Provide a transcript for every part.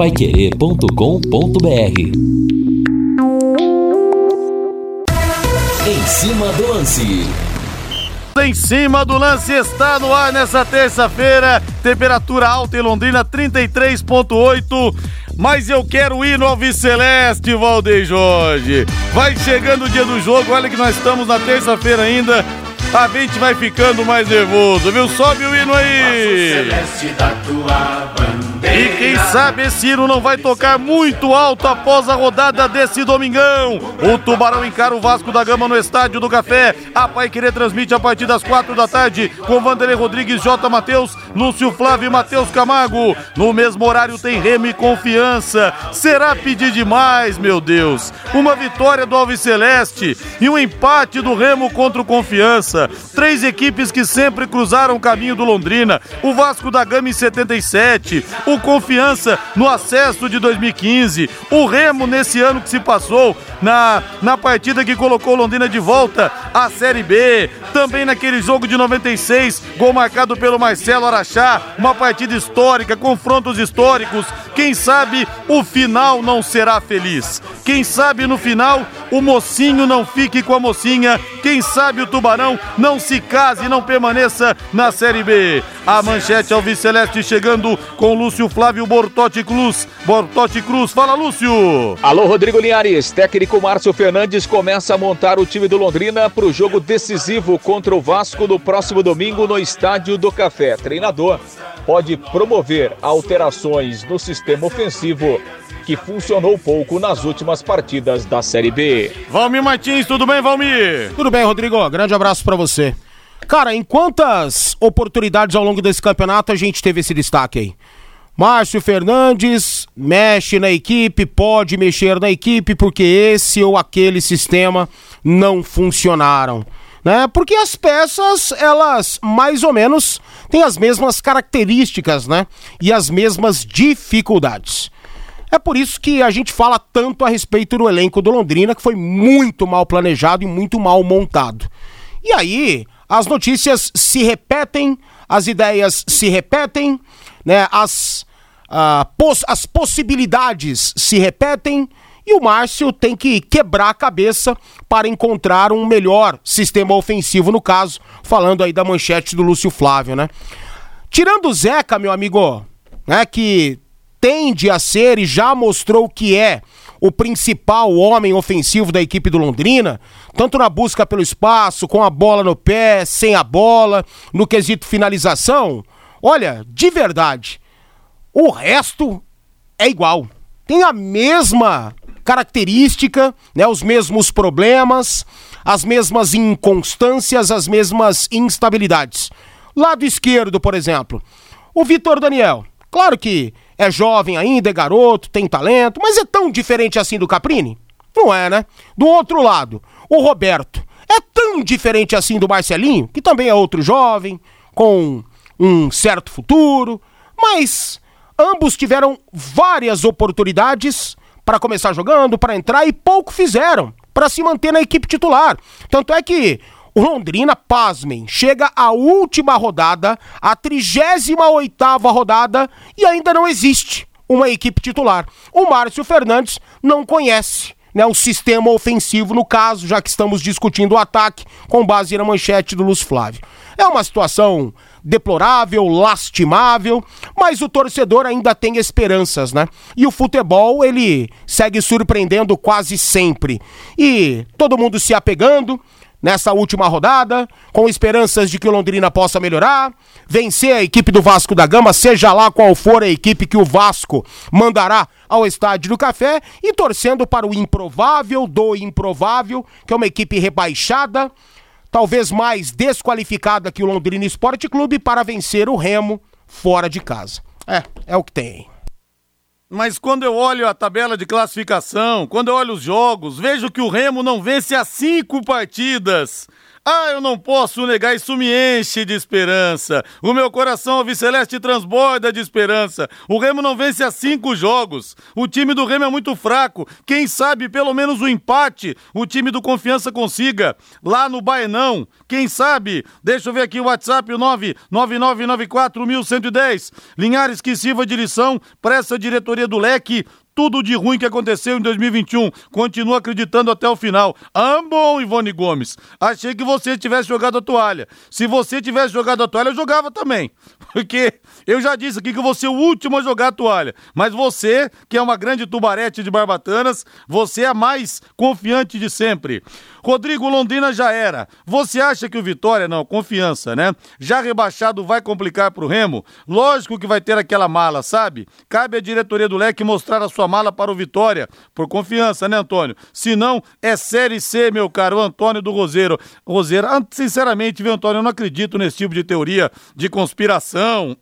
paiquerê.com.br Em cima do lance. Em cima do lance está no ar nessa terça-feira. Temperatura alta em Londrina 33.8. Mas eu quero ir no Alves Celeste, Valdeir Jorge. Vai chegando o dia do jogo. Olha que nós estamos na terça-feira ainda a gente vai ficando mais nervoso, viu? Sobe o hino aí! E quem sabe hino não vai tocar muito alto após a rodada desse domingão. O Tubarão encara o Vasco da Gama no Estádio do Café. A Pai Querer transmite a partir das quatro da tarde com Vanderlei Rodrigues, J. Matheus, Lúcio Flávio e Matheus Camargo. No mesmo horário tem Remo e Confiança. Será pedir demais, meu Deus. Uma vitória do Alves Celeste e um empate do Remo contra o Confiança. Três equipes que sempre cruzaram o caminho do Londrina. O Vasco da Gama em 77, o Confiança no acesso de 2015, o Remo nesse ano que se passou na, na partida que colocou Londrina de volta à Série B. Também naquele jogo de 96, gol marcado pelo Marcelo Araxá, uma partida histórica, confrontos históricos. Quem sabe o final não será feliz. Quem sabe no final o mocinho não fique com a mocinha. Quem sabe o Tubarão não se case e não permaneça na Série B. A manchete Alves Celeste chegando com Lúcio Flávio Bortotti Cruz. Bortotti Cruz, fala Lúcio. Alô, Rodrigo Linhares. Técnico Márcio Fernandes começa a montar o time do Londrina para o jogo decisivo contra o Vasco no próximo domingo no Estádio do Café. Treinador pode promover alterações no sistema ofensivo que funcionou pouco nas últimas partidas da Série B. Valmir Martins, tudo bem, Valmir? Tudo bem, Rodrigo. Grande abraço para você. Cara, em quantas oportunidades ao longo desse campeonato a gente teve esse destaque aí? Márcio Fernandes mexe na equipe, pode mexer na equipe porque esse ou aquele sistema não funcionaram. Né? Porque as peças, elas mais ou menos têm as mesmas características, né? E as mesmas dificuldades. É por isso que a gente fala tanto a respeito do elenco do Londrina, que foi muito mal planejado e muito mal montado. E aí, as notícias se repetem, as ideias se repetem, né? As, uh, poss as possibilidades se repetem e o Márcio tem que quebrar a cabeça para encontrar um melhor sistema ofensivo, no caso, falando aí da manchete do Lúcio Flávio, né? Tirando o Zeca, meu amigo, né, que tende a ser e já mostrou que é o principal homem ofensivo da equipe do Londrina, tanto na busca pelo espaço, com a bola no pé, sem a bola, no quesito finalização. Olha, de verdade, o resto é igual. Tem a mesma característica, né, os mesmos problemas, as mesmas inconstâncias, as mesmas instabilidades. Lado esquerdo, por exemplo, o Vitor Daniel. Claro que é jovem ainda, é garoto, tem talento, mas é tão diferente assim do Caprini? Não é, né? Do outro lado, o Roberto. É tão diferente assim do Marcelinho, que também é outro jovem, com um certo futuro, mas ambos tiveram várias oportunidades para começar jogando, para entrar e pouco fizeram para se manter na equipe titular. Tanto é que o Londrina, pasmem, chega à última rodada, a 38 rodada, e ainda não existe uma equipe titular. O Márcio Fernandes não conhece né, o sistema ofensivo, no caso, já que estamos discutindo o ataque com base na manchete do Luz Flávio. É uma situação deplorável, lastimável, mas o torcedor ainda tem esperanças, né? E o futebol, ele segue surpreendendo quase sempre. E todo mundo se apegando, nessa última rodada, com esperanças de que o Londrina possa melhorar, vencer a equipe do Vasco da Gama, seja lá qual for a equipe que o Vasco mandará ao Estádio do Café, e torcendo para o improvável do improvável, que é uma equipe rebaixada, talvez mais desqualificada que o Londrina Esporte Clube, para vencer o Remo fora de casa. É, é o que tem. Mas quando eu olho a tabela de classificação, quando eu olho os jogos, vejo que o Remo não vence há cinco partidas. Ah, eu não posso negar, isso me enche de esperança. O meu coração alviceleste transborda de esperança. O Remo não vence há cinco jogos. O time do Remo é muito fraco. Quem sabe pelo menos o um empate o time do Confiança consiga. Lá no Baenão, quem sabe? Deixa eu ver aqui o WhatsApp, o 999941110. Linhares que sirva de lição para essa diretoria do Leque tudo de ruim que aconteceu em 2021. Continua acreditando até o final. Bom, Ivone Gomes. Achei que você tivesse jogado a toalha. Se você tivesse jogado a toalha, eu jogava também. Porque eu já disse aqui que vou ser o último a jogar a toalha. Mas você, que é uma grande tubarete de barbatanas, você é a mais confiante de sempre. Rodrigo Londrina já era. Você acha que o Vitória, não, confiança, né? Já rebaixado vai complicar pro Remo? Lógico que vai ter aquela mala, sabe? Cabe à diretoria do Leque mostrar a sua mala para o Vitória, por confiança, né, Antônio? Se não, é Série C, meu caro Antônio do Roseiro. Roseiro, ah, sinceramente, viu, Antônio, eu não acredito nesse tipo de teoria de conspiração,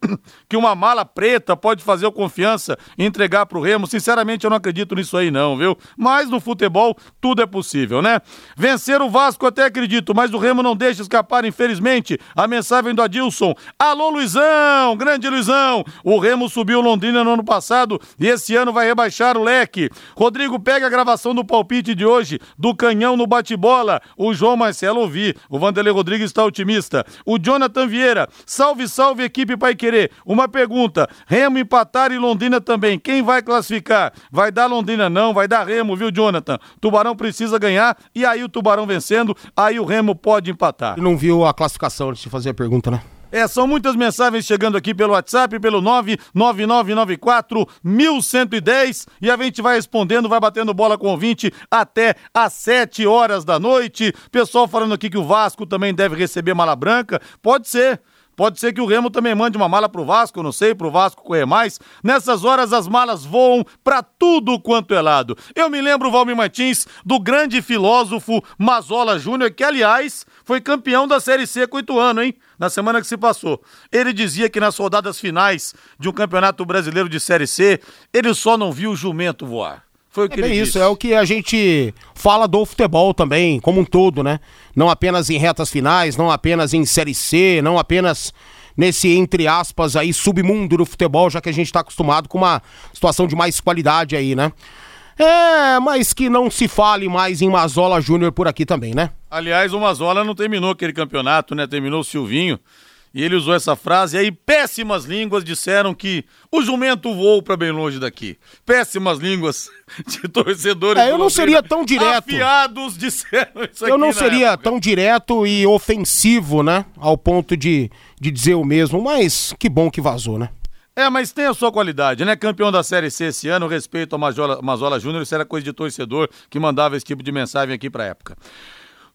que uma mala preta pode fazer o confiança entregar pro Remo. Sinceramente, eu não acredito nisso aí, não, viu? Mas no futebol, tudo é possível, né? Vencer o Vasco até acredito, mas o Remo não deixa escapar, infelizmente. A mensagem do Adilson. Alô, Luizão! Grande Luizão! O Remo subiu Londrina no ano passado e esse ano vai rebaixar o leque. Rodrigo, pega a gravação do palpite de hoje, do canhão no bate-bola. O João Marcelo ouvi. O Vanderlei Rodrigues está otimista. O Jonathan Vieira. Salve, salve, equipe Pai Querer. Uma pergunta. Remo empatar e Londrina também. Quem vai classificar? Vai dar Londrina não, vai dar Remo, viu, Jonathan? Tubarão precisa ganhar e aí o Tubarão vencendo, aí o Remo pode empatar. Não viu a classificação antes de fazer a pergunta, né? É, são muitas mensagens chegando aqui pelo WhatsApp, pelo 99994 1110 e a gente vai respondendo, vai batendo bola com o ouvinte até às 7 horas da noite. Pessoal falando aqui que o Vasco também deve receber mala branca. Pode ser. Pode ser que o Remo também mande uma mala pro Vasco, não sei, pro Vasco correr mais. Nessas horas as malas voam para tudo quanto é lado. Eu me lembro, Valmir Martins, do grande filósofo Mazola Júnior, que aliás foi campeão da Série C com oito anos, hein? Na semana que se passou. Ele dizia que nas rodadas finais de um campeonato brasileiro de Série C, ele só não viu o jumento voar. Foi o que é ele isso, disse. é o que a gente fala do futebol também, como um todo, né? Não apenas em retas finais, não apenas em Série C, não apenas nesse, entre aspas, aí, submundo do futebol, já que a gente está acostumado com uma situação de mais qualidade aí, né? É, mas que não se fale mais em Mazola Júnior por aqui também, né? Aliás, o Mazola não terminou aquele campeonato, né? Terminou o Silvinho. E ele usou essa frase, e aí péssimas línguas disseram que o jumento voou para bem longe daqui. Péssimas línguas de torcedores. É, eu não seria tão direto. Afiados disseram isso Eu não seria época. tão direto e ofensivo, né? Ao ponto de, de dizer o mesmo, mas que bom que vazou, né? É, mas tem a sua qualidade, né? Campeão da Série C esse ano, respeito ao Mazola, Mazola Júnior, isso era coisa de torcedor que mandava esse tipo de mensagem aqui pra época.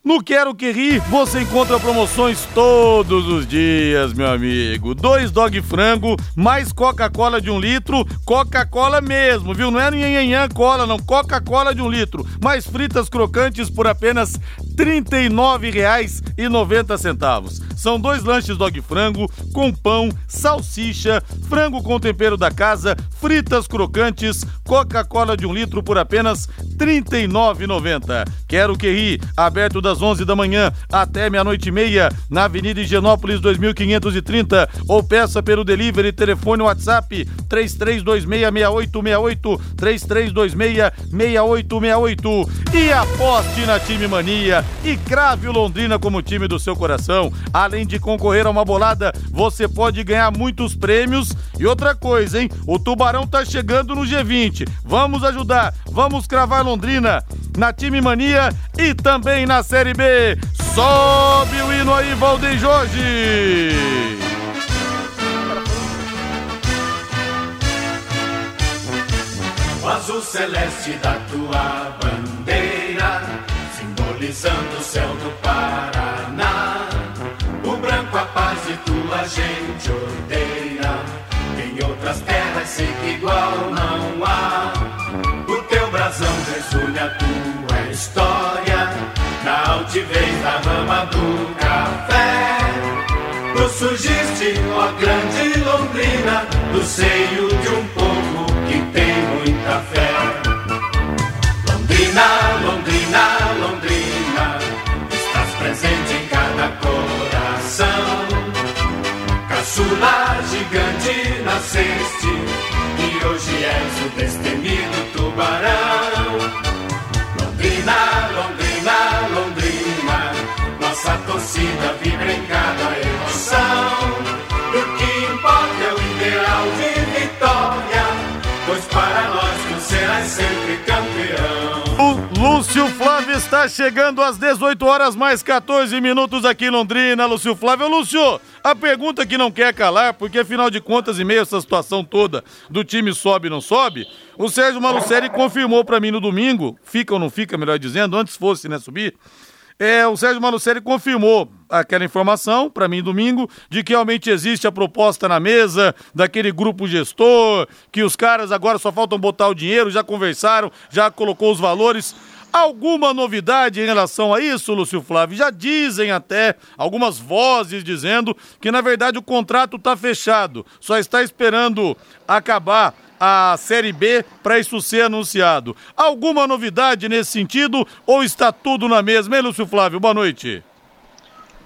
No Quero Que Ri, você encontra promoções todos os dias, meu amigo. Dois dog frango, mais Coca-Cola de um litro, Coca-Cola mesmo, viu? Não é nhanhanhã cola, não. Coca-Cola de um litro. Mais fritas crocantes por apenas R$ 39,90. São dois lanches dog frango com pão, salsicha, frango com tempero da casa, fritas crocantes, Coca-Cola de um litro por apenas R$ 39,90. Quero que ri, aberto das 11 da manhã até meia-noite e meia, na Avenida Higienópolis 2530, ou peça pelo delivery, telefone WhatsApp 33266868, 33266868 e aposte na Time Mania e crave o Londrina como time do seu coração. Além de concorrer a uma bolada, você pode ganhar muitos prêmios e outra coisa, hein? O Tubarão tá chegando no G20. Vamos ajudar, vamos cravar Londrina na Time Mania e também na Série B. Sobe o hino aí, Valdeir Jorge! O azul celeste da tua bandeira, simbolizando o céu do Paraná. O branco a paz e tua gente odeia. Em outras terras sei que igual não há. O teu brasão resulha a tua história, vez da mama do café. Tu surgiste, ó grande londrina, do seio de um povo que tem muita fé. Londrina, Londrina, Londrina, estás presente em cada coração. Caçula gigante nasceste e hoje és o destemido tubarão. Torcida vibra em cada emoção. E o que importa é o ideal de vitória, pois para nós tu serás sempre campeão. O Lúcio Flávio está chegando às 18 horas mais 14 minutos aqui em Londrina. Lúcio Flávio, Lúcio, a pergunta que não quer calar, porque afinal de contas, em meio essa situação toda do time sobe e não sobe, o Sérgio Malucelli confirmou para mim no domingo, fica ou não fica, melhor dizendo, antes fosse, né, subir, é, o Sérgio Malucelli confirmou aquela informação para mim domingo de que realmente existe a proposta na mesa daquele grupo gestor, que os caras agora só faltam botar o dinheiro, já conversaram, já colocou os valores. Alguma novidade em relação a isso, Lúcio Flávio? Já dizem até algumas vozes dizendo que na verdade o contrato está fechado, só está esperando acabar a Série B para isso ser anunciado. Alguma novidade nesse sentido ou está tudo na mesma, hein, Lúcio Flávio? Boa noite.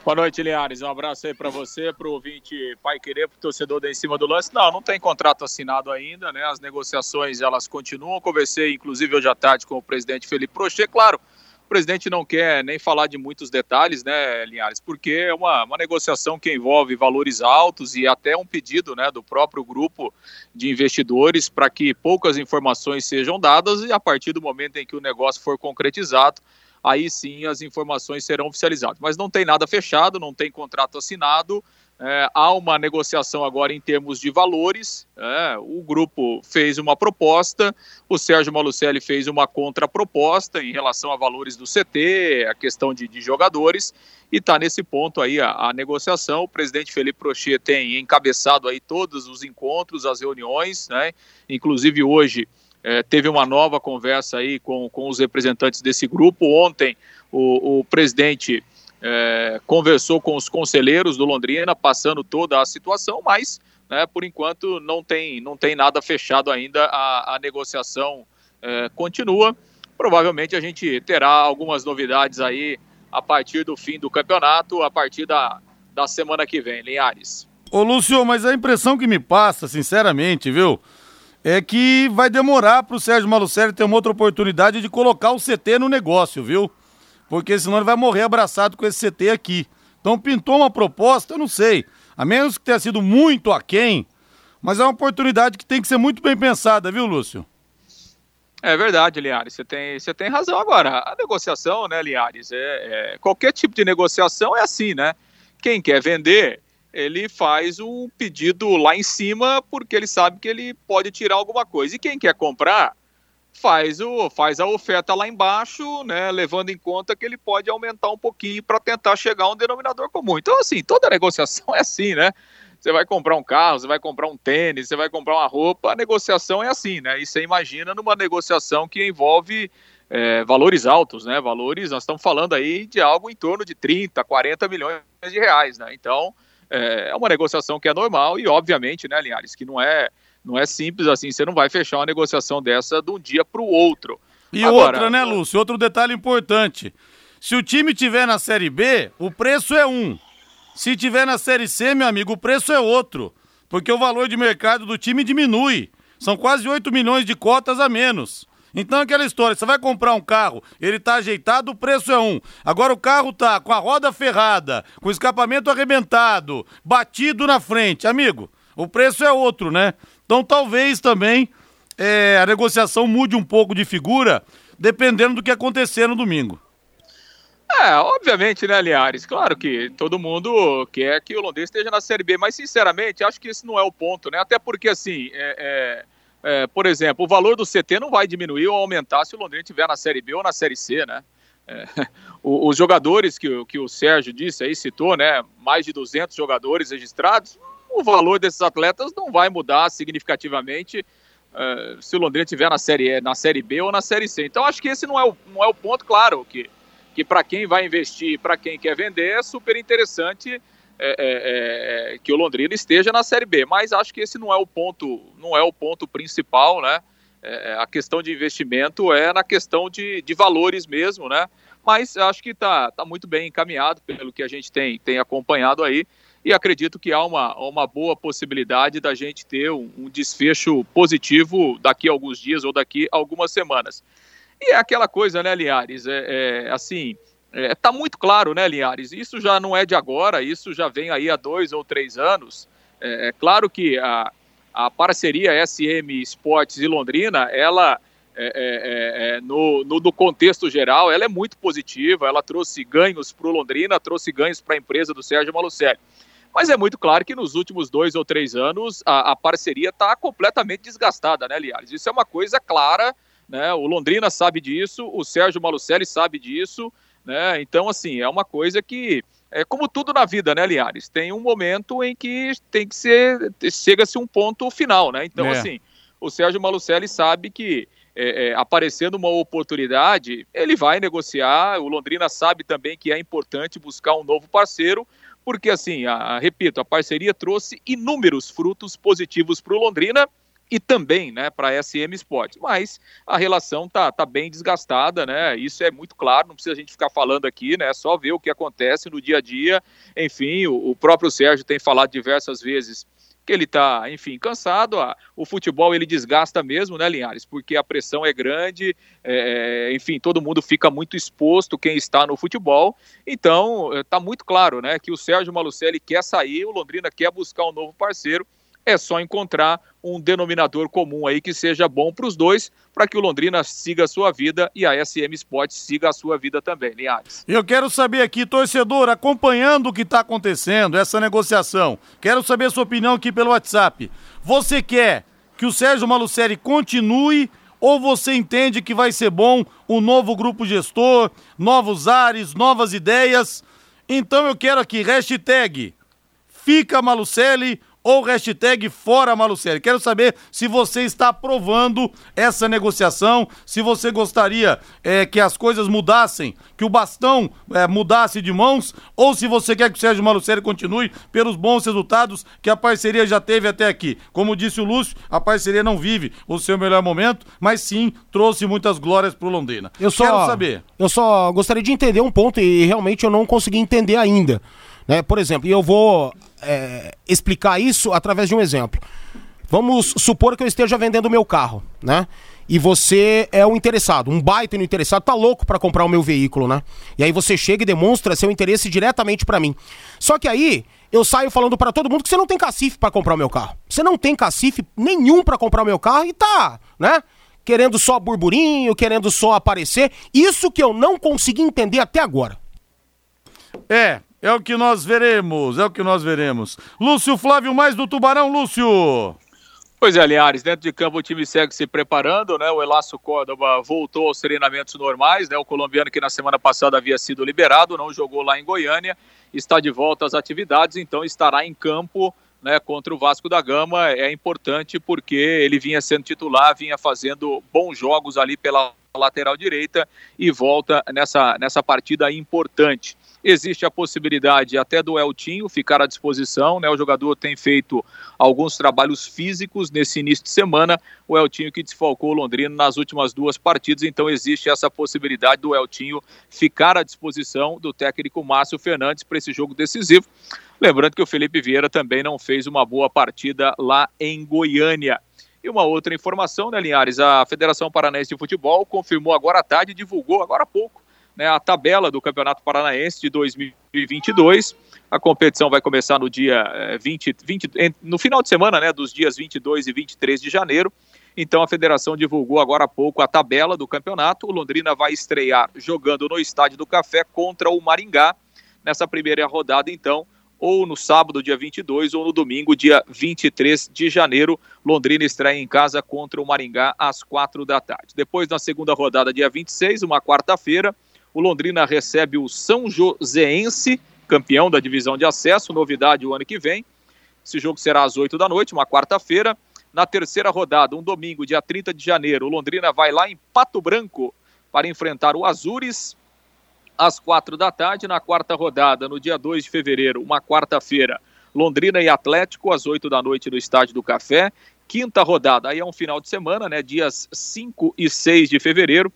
Boa noite, Linhares. Um abraço aí para você, para o ouvinte Pai Querer, para o torcedor da Em Cima do Lance. Não, não tem contrato assinado ainda, né? As negociações, elas continuam. Conversei, inclusive, hoje à tarde com o presidente Felipe Prochê. Claro, o presidente não quer nem falar de muitos detalhes, né, Linhares? Porque é uma, uma negociação que envolve valores altos e até um pedido né, do próprio grupo de investidores para que poucas informações sejam dadas e a partir do momento em que o negócio for concretizado, aí sim as informações serão oficializadas. Mas não tem nada fechado, não tem contrato assinado. É, há uma negociação agora em termos de valores. É, o grupo fez uma proposta, o Sérgio Malucelli fez uma contraproposta em relação a valores do CT, a questão de, de jogadores, e está nesse ponto aí a, a, negociação. O presidente Felipe Prochê tem encabeçado aí todos os encontros, as reuniões, né? inclusive hoje é, teve uma nova conversa aí com, com os representantes desse grupo. Ontem o, o presidente é, conversou com os conselheiros do Londrina, passando toda a situação, mas né, por enquanto não tem, não tem nada fechado ainda, a, a negociação é, continua. Provavelmente a gente terá algumas novidades aí a partir do fim do campeonato, a partir da, da semana que vem, Linhares. Ô Lúcio, mas a impressão que me passa, sinceramente, viu, é que vai demorar para o Sérgio Malucelli ter uma outra oportunidade de colocar o CT no negócio, viu? Porque senão ele vai morrer abraçado com esse CT aqui. Então pintou uma proposta, eu não sei, a menos que tenha sido muito aquém, mas é uma oportunidade que tem que ser muito bem pensada, viu, Lúcio? É verdade, Liares, você tem, você tem razão. Agora, a negociação, né, Liares, é, é, qualquer tipo de negociação é assim, né? Quem quer vender, ele faz um pedido lá em cima porque ele sabe que ele pode tirar alguma coisa. E quem quer comprar, faz, o, faz a oferta lá embaixo, né, levando em conta que ele pode aumentar um pouquinho para tentar chegar a um denominador comum. Então, assim, toda negociação é assim, né? Você vai comprar um carro, você vai comprar um tênis, você vai comprar uma roupa, a negociação é assim, né? E você imagina numa negociação que envolve é, valores altos, né? Valores, nós estamos falando aí de algo em torno de 30, 40 milhões de reais, né? Então, é, é uma negociação que é normal e, obviamente, né, Linhares, que não é não é simples assim, você não vai fechar uma negociação dessa de um dia para o outro. E Agora, outra, né, Lúcio? Outro detalhe importante. Se o time tiver na Série B, o preço é um. Se tiver na Série C, meu amigo, o preço é outro. Porque o valor de mercado do time diminui. São quase 8 milhões de cotas a menos. Então aquela história, você vai comprar um carro, ele tá ajeitado, o preço é um. Agora o carro tá com a roda ferrada, com o escapamento arrebentado, batido na frente, amigo, o preço é outro, né? Então talvez também é, a negociação mude um pouco de figura, dependendo do que acontecer no domingo. É, obviamente, né, Liares? Claro que todo mundo quer que o Londrina esteja na Série B, mas sinceramente, acho que esse não é o ponto, né? Até porque, assim, é, é, é, por exemplo, o valor do CT não vai diminuir ou aumentar se o Londrina estiver na Série B ou na Série C, né? É, os jogadores que, que o Sérgio disse aí, citou, né? Mais de 200 jogadores registrados, o valor desses atletas não vai mudar significativamente uh, se o Londrina estiver na série, na série B ou na Série C. Então acho que esse não é o, não é o ponto, claro, que, que para quem vai investir, para quem quer vender, é super interessante é, é, que o Londrina esteja na Série B. Mas acho que esse não é o ponto, não é o ponto principal, né? A questão de investimento é na questão de, de valores mesmo, né? Mas acho que está tá muito bem encaminhado pelo que a gente tem, tem acompanhado aí. E acredito que há uma, uma boa possibilidade da gente ter um, um desfecho positivo daqui a alguns dias ou daqui a algumas semanas. E é aquela coisa, né, Linhares? É, é assim, é, tá muito claro, né, Linhares? Isso já não é de agora, isso já vem aí há dois ou três anos. É, é claro que a, a parceria SM Esportes e Londrina, ela é, é, é, é, no, no, no, contexto geral, ela é muito positiva, ela trouxe ganhos para o Londrina, trouxe ganhos para a empresa do Sérgio Malucelli. Mas é muito claro que nos últimos dois ou três anos a, a parceria está completamente desgastada, né, Liares? Isso é uma coisa clara, né? O Londrina sabe disso, o Sérgio Malucelli sabe disso, né? Então, assim, é uma coisa que é como tudo na vida, né, Liares? Tem um momento em que tem que ser chega-se um ponto final, né? Então, é. assim, o Sérgio Malucelli sabe que é, é, aparecendo uma oportunidade, ele vai negociar. O Londrina sabe também que é importante buscar um novo parceiro, porque, assim, a, repito, a parceria trouxe inúmeros frutos positivos para o Londrina e também né, para a SM Sports. Mas a relação tá, tá bem desgastada, né? Isso é muito claro, não precisa a gente ficar falando aqui, né? Só ver o que acontece no dia a dia. Enfim, o, o próprio Sérgio tem falado diversas vezes que ele está, enfim, cansado. O futebol ele desgasta mesmo, né, Linhares? Porque a pressão é grande, é, enfim, todo mundo fica muito exposto quem está no futebol. Então, está muito claro, né, que o Sérgio Malucelli quer sair, o Londrina quer buscar um novo parceiro é só encontrar um denominador comum aí que seja bom para os dois, para que o Londrina siga a sua vida e a SM Sport siga a sua vida também, Linhares. Eu quero saber aqui, torcedor, acompanhando o que está acontecendo, essa negociação, quero saber a sua opinião aqui pelo WhatsApp. Você quer que o Sérgio Malucelli continue ou você entende que vai ser bom um novo grupo gestor, novos ares, novas ideias? Então eu quero aqui, hashtag Fica Malucelli ou hashtag Fora Malucelli. Quero saber se você está aprovando essa negociação, se você gostaria é, que as coisas mudassem, que o bastão é, mudasse de mãos, ou se você quer que o Sérgio Malucelli continue pelos bons resultados que a parceria já teve até aqui. Como disse o Lúcio, a parceria não vive o seu melhor momento, mas sim trouxe muitas glórias pro Londrina. Eu só, Quero saber. Eu só gostaria de entender um ponto e realmente eu não consegui entender ainda. Né? Por exemplo, e eu vou é, explicar isso através de um exemplo. Vamos supor que eu esteja vendendo meu carro, né? E você é um interessado, um baita no interessado, tá louco para comprar o meu veículo, né? E aí você chega e demonstra seu interesse diretamente para mim. Só que aí eu saio falando para todo mundo que você não tem cacife para comprar o meu carro. Você não tem cacife nenhum para comprar o meu carro e tá, né? Querendo só burburinho, querendo só aparecer. Isso que eu não consegui entender até agora. É, é o que nós veremos, é o que nós veremos. Lúcio Flávio, mais do Tubarão, Lúcio. Pois é, Linhares, dentro de campo o time segue se preparando, né? O Elácio Córdoba voltou aos treinamentos normais, né? O colombiano que na semana passada havia sido liberado, não jogou lá em Goiânia, está de volta às atividades, então estará em campo né, contra o Vasco da Gama. É importante porque ele vinha sendo titular, vinha fazendo bons jogos ali pela lateral direita e volta nessa, nessa partida importante. Existe a possibilidade até do Eltinho ficar à disposição, né? O jogador tem feito alguns trabalhos físicos nesse início de semana. O Eltinho que desfalcou o Londrina nas últimas duas partidas, então existe essa possibilidade do Eltinho ficar à disposição do técnico Márcio Fernandes para esse jogo decisivo. Lembrando que o Felipe Vieira também não fez uma boa partida lá em Goiânia. E uma outra informação, né, Linhares? A Federação Paranaense de Futebol confirmou agora à tarde, divulgou agora há pouco, né, a tabela do Campeonato Paranaense de 2022. A competição vai começar no dia 20, eh, 20 no final de semana, né, dos dias 22 e 23 de janeiro. Então a federação divulgou agora há pouco a tabela do campeonato. O Londrina vai estrear jogando no Estádio do Café contra o Maringá nessa primeira rodada, então, ou no sábado, dia 22, ou no domingo, dia 23 de janeiro. Londrina estreia em casa contra o Maringá às quatro da tarde. Depois, na segunda rodada, dia 26, uma quarta-feira, o Londrina recebe o São Joséense, campeão da divisão de acesso, novidade o ano que vem. Esse jogo será às 8 da noite, uma quarta-feira. Na terceira rodada, um domingo, dia 30 de janeiro, o Londrina vai lá em Pato Branco para enfrentar o Azures às quatro da tarde. Na quarta rodada, no dia 2 de fevereiro, uma quarta-feira, Londrina e Atlético às 8 da noite no Estádio do Café. Quinta rodada, aí é um final de semana, né? Dias 5 e 6 de fevereiro.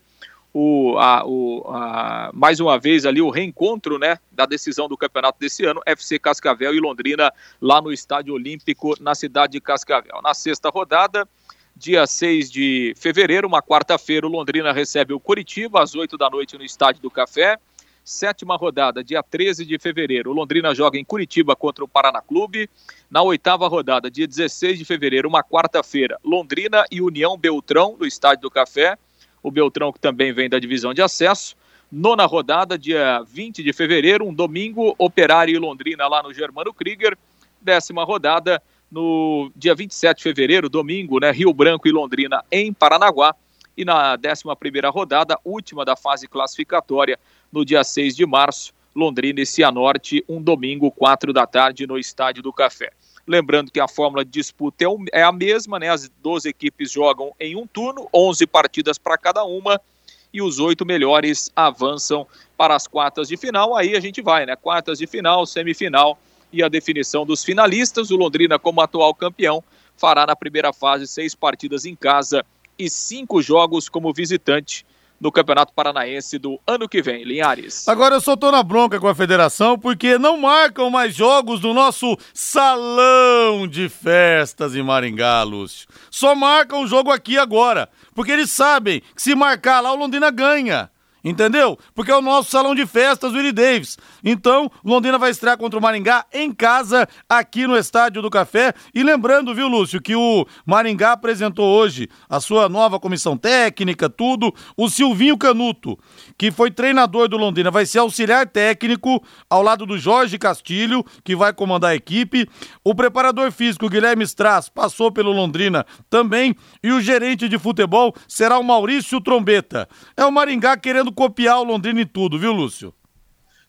O, a, o, a, mais uma vez ali o reencontro né, da decisão do campeonato desse ano, FC Cascavel e Londrina, lá no Estádio Olímpico, na cidade de Cascavel. Na sexta rodada, dia 6 de fevereiro, uma quarta-feira, o Londrina recebe o Curitiba às 8 da noite no Estádio do Café. Sétima rodada, dia 13 de fevereiro, o Londrina joga em Curitiba contra o Paraná Clube. Na oitava rodada, dia 16 de fevereiro, uma quarta-feira, Londrina e União Beltrão no Estádio do Café o Beltrão que também vem da divisão de acesso. Nona rodada, dia 20 de fevereiro, um domingo, Operário e Londrina lá no Germano Krieger. Décima rodada, no dia 27 de fevereiro, domingo, né, Rio Branco e Londrina em Paranaguá. E na décima primeira rodada, última da fase classificatória, no dia 6 de março, Londrina e Cianorte, um domingo, quatro da tarde, no Estádio do Café. Lembrando que a fórmula de disputa é, é a mesma, né? As 12 equipes jogam em um turno, 11 partidas para cada uma, e os oito melhores avançam para as quartas de final. Aí a gente vai, né? Quartas de final, semifinal e a definição dos finalistas. O Londrina, como atual campeão, fará na primeira fase seis partidas em casa e cinco jogos como visitante no Campeonato Paranaense do ano que vem, Linhares. Agora eu só tô na bronca com a federação porque não marcam mais jogos no nosso salão de festas em Maringá, Lúcio. Só marcam o jogo aqui agora, porque eles sabem que se marcar lá o Londrina ganha. Entendeu? Porque é o nosso salão de festas, Willie Davis. Então, Londrina vai estrear contra o Maringá em casa, aqui no Estádio do Café. E lembrando, viu, Lúcio, que o Maringá apresentou hoje a sua nova comissão técnica, tudo. O Silvinho Canuto, que foi treinador do Londrina, vai ser auxiliar técnico ao lado do Jorge Castilho, que vai comandar a equipe. O preparador físico, Guilherme Strass, passou pelo Londrina também. E o gerente de futebol será o Maurício Trombeta. É o Maringá querendo tentando copiar o Londrina em tudo, viu, Lúcio?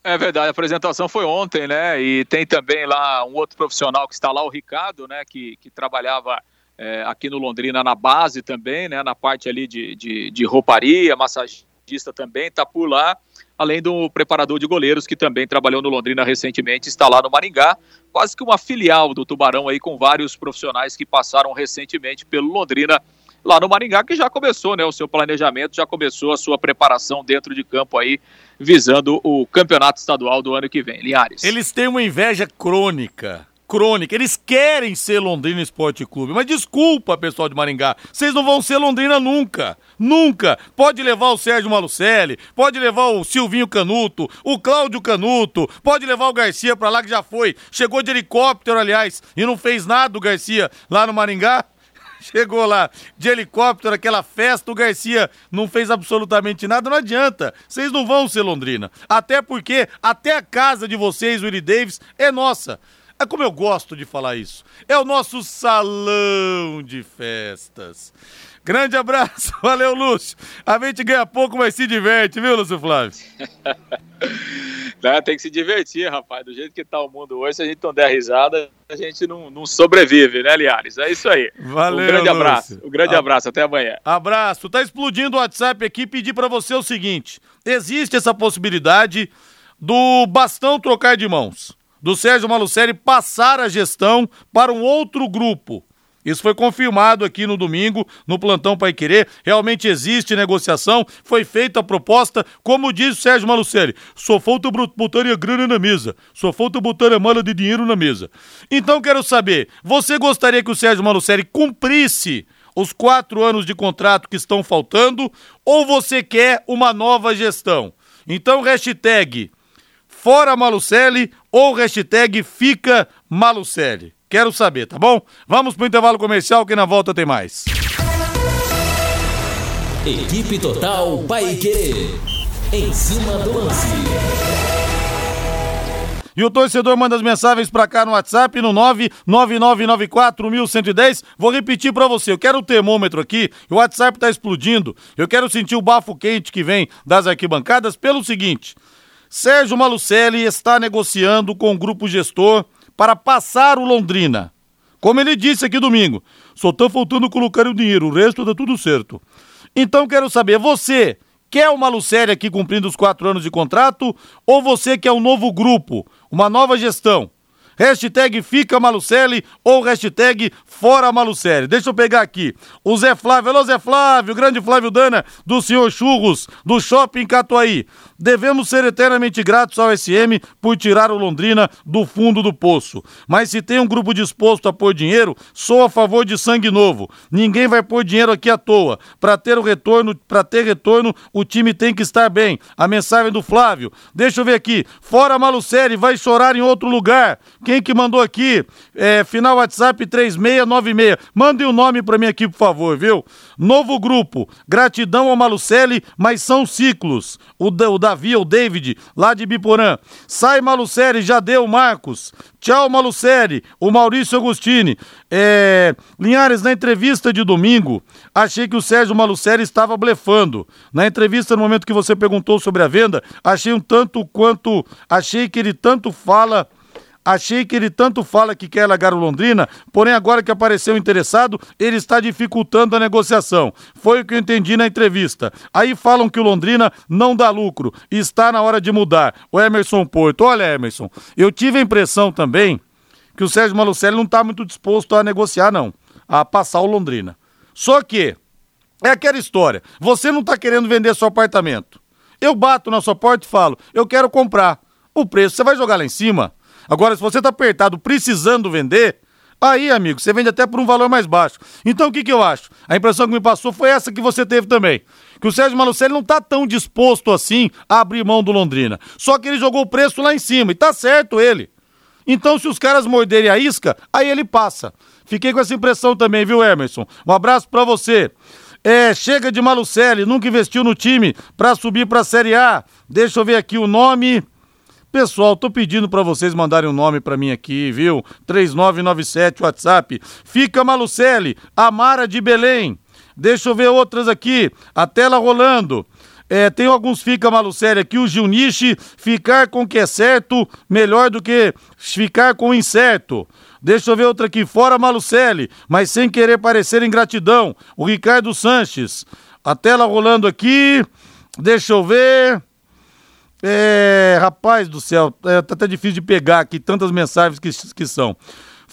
É verdade, a apresentação foi ontem, né? E tem também lá um outro profissional que está lá, o Ricardo, né? Que, que trabalhava é, aqui no Londrina na base também, né? Na parte ali de, de, de rouparia, massagista também, está por lá. Além do preparador de goleiros que também trabalhou no Londrina recentemente, está lá no Maringá, quase que uma filial do Tubarão aí com vários profissionais que passaram recentemente pelo Londrina lá no Maringá, que já começou né, o seu planejamento, já começou a sua preparação dentro de campo aí, visando o campeonato estadual do ano que vem. Linhares. Eles têm uma inveja crônica. Crônica, eles querem ser Londrina Esporte Clube, mas desculpa, pessoal de Maringá, vocês não vão ser Londrina nunca, nunca. Pode levar o Sérgio Malucelli, pode levar o Silvinho Canuto, o Cláudio Canuto, pode levar o Garcia pra lá que já foi, chegou de helicóptero, aliás, e não fez nada o Garcia lá no Maringá. Chegou lá de helicóptero, aquela festa, o Garcia não fez absolutamente nada, não adianta. Vocês não vão ser Londrina. Até porque até a casa de vocês, Willie Davis, é nossa. É como eu gosto de falar isso. É o nosso salão de festas. Grande abraço, valeu, Lúcio. A gente ganha pouco, mas se diverte, viu, Lúcio Flávio? Né? Tem que se divertir, rapaz. Do jeito que tá o mundo hoje, se a gente não der risada, a gente não, não sobrevive, né, Liares? É isso aí. Valeu. Um grande Lúcio. abraço. Um grande abraço. Até amanhã. Abraço. Tá explodindo o WhatsApp aqui. Pedir para você o seguinte: existe essa possibilidade do bastão trocar de mãos, do Sérgio Malucelli passar a gestão para um outro grupo. Isso foi confirmado aqui no domingo, no plantão Pai Querer. Realmente existe negociação, foi feita a proposta, como diz o Sérgio Malucelli, só falta botar a grana na mesa, só falta botar a mala de dinheiro na mesa. Então quero saber, você gostaria que o Sérgio Malucelli cumprisse os quatro anos de contrato que estão faltando, ou você quer uma nova gestão? Então, hashtag fora Malucelli ou hashtag fica Malucelli. Quero saber, tá bom? Vamos pro intervalo comercial que na volta tem mais. Equipe Total Paique. Em cima do lance. E o torcedor manda as mensagens pra cá no WhatsApp no 999941110. Vou repetir pra você. Eu quero o termômetro aqui. O WhatsApp tá explodindo. Eu quero sentir o bafo quente que vem das arquibancadas pelo seguinte: Sérgio Malucelli está negociando com o grupo gestor para passar o Londrina. Como ele disse aqui domingo, só está faltando colocar o dinheiro, o resto dá tudo certo. Então quero saber, você quer o Malucelli aqui cumprindo os quatro anos de contrato ou você quer um novo grupo, uma nova gestão? Hashtag Fica Malucelli ou hashtag Fora Malucelli. Deixa eu pegar aqui. O Zé Flávio, alô Zé Flávio, grande Flávio Dana, do Senhor Churros, do Shopping Catuaí. Devemos ser eternamente gratos ao SM por tirar o Londrina do fundo do poço. Mas se tem um grupo disposto a pôr dinheiro, sou a favor de sangue novo. Ninguém vai pôr dinheiro aqui à toa. Para ter o retorno, para ter retorno, o time tem que estar bem. A mensagem do Flávio. Deixa eu ver aqui. Fora Malucelli, vai chorar em outro lugar. Quem que mandou aqui? É, final WhatsApp 3696. Mande o um nome para mim aqui, por favor, viu? Novo grupo. Gratidão ao Malucelli, mas são ciclos. O, o da Davi ou David, lá de Biporã. Sai Malucelli, já deu, Marcos. Tchau, Malucelli. O Maurício Agostini. É... Linhares, na entrevista de domingo, achei que o Sérgio Malucelli estava blefando. Na entrevista, no momento que você perguntou sobre a venda, achei um tanto quanto. Achei que ele tanto fala Achei que ele tanto fala que quer largar o Londrina, porém agora que apareceu interessado, ele está dificultando a negociação. Foi o que eu entendi na entrevista. Aí falam que o Londrina não dá lucro está na hora de mudar. O Emerson Porto, olha Emerson, eu tive a impressão também que o Sérgio Malucelli não está muito disposto a negociar não, a passar o Londrina. Só que é aquela história, você não está querendo vender seu apartamento. Eu bato na sua porta e falo, eu quero comprar. O preço você vai jogar lá em cima? Agora, se você está apertado, precisando vender, aí, amigo, você vende até por um valor mais baixo. Então, o que, que eu acho? A impressão que me passou foi essa que você teve também. Que o Sérgio Malucelli não está tão disposto assim a abrir mão do Londrina. Só que ele jogou o preço lá em cima, e tá certo ele. Então, se os caras morderem a isca, aí ele passa. Fiquei com essa impressão também, viu, Emerson? Um abraço para você. É, chega de Malucelli, nunca investiu no time para subir para a Série A. Deixa eu ver aqui o nome. Pessoal, tô pedindo para vocês mandarem um nome para mim aqui, viu? 3997 WhatsApp. Fica Malucelli, Amara de Belém. Deixa eu ver outras aqui. A tela rolando. É, tem alguns fica Malucelli aqui, o Gilniche, ficar com o que é certo, melhor do que ficar com o incerto. Deixa eu ver outra aqui, fora Malucelli, mas sem querer parecer ingratidão. O Ricardo Sanches. A tela rolando aqui. Deixa eu ver. É, rapaz do céu, é, tá até difícil de pegar aqui tantas mensagens que, que são.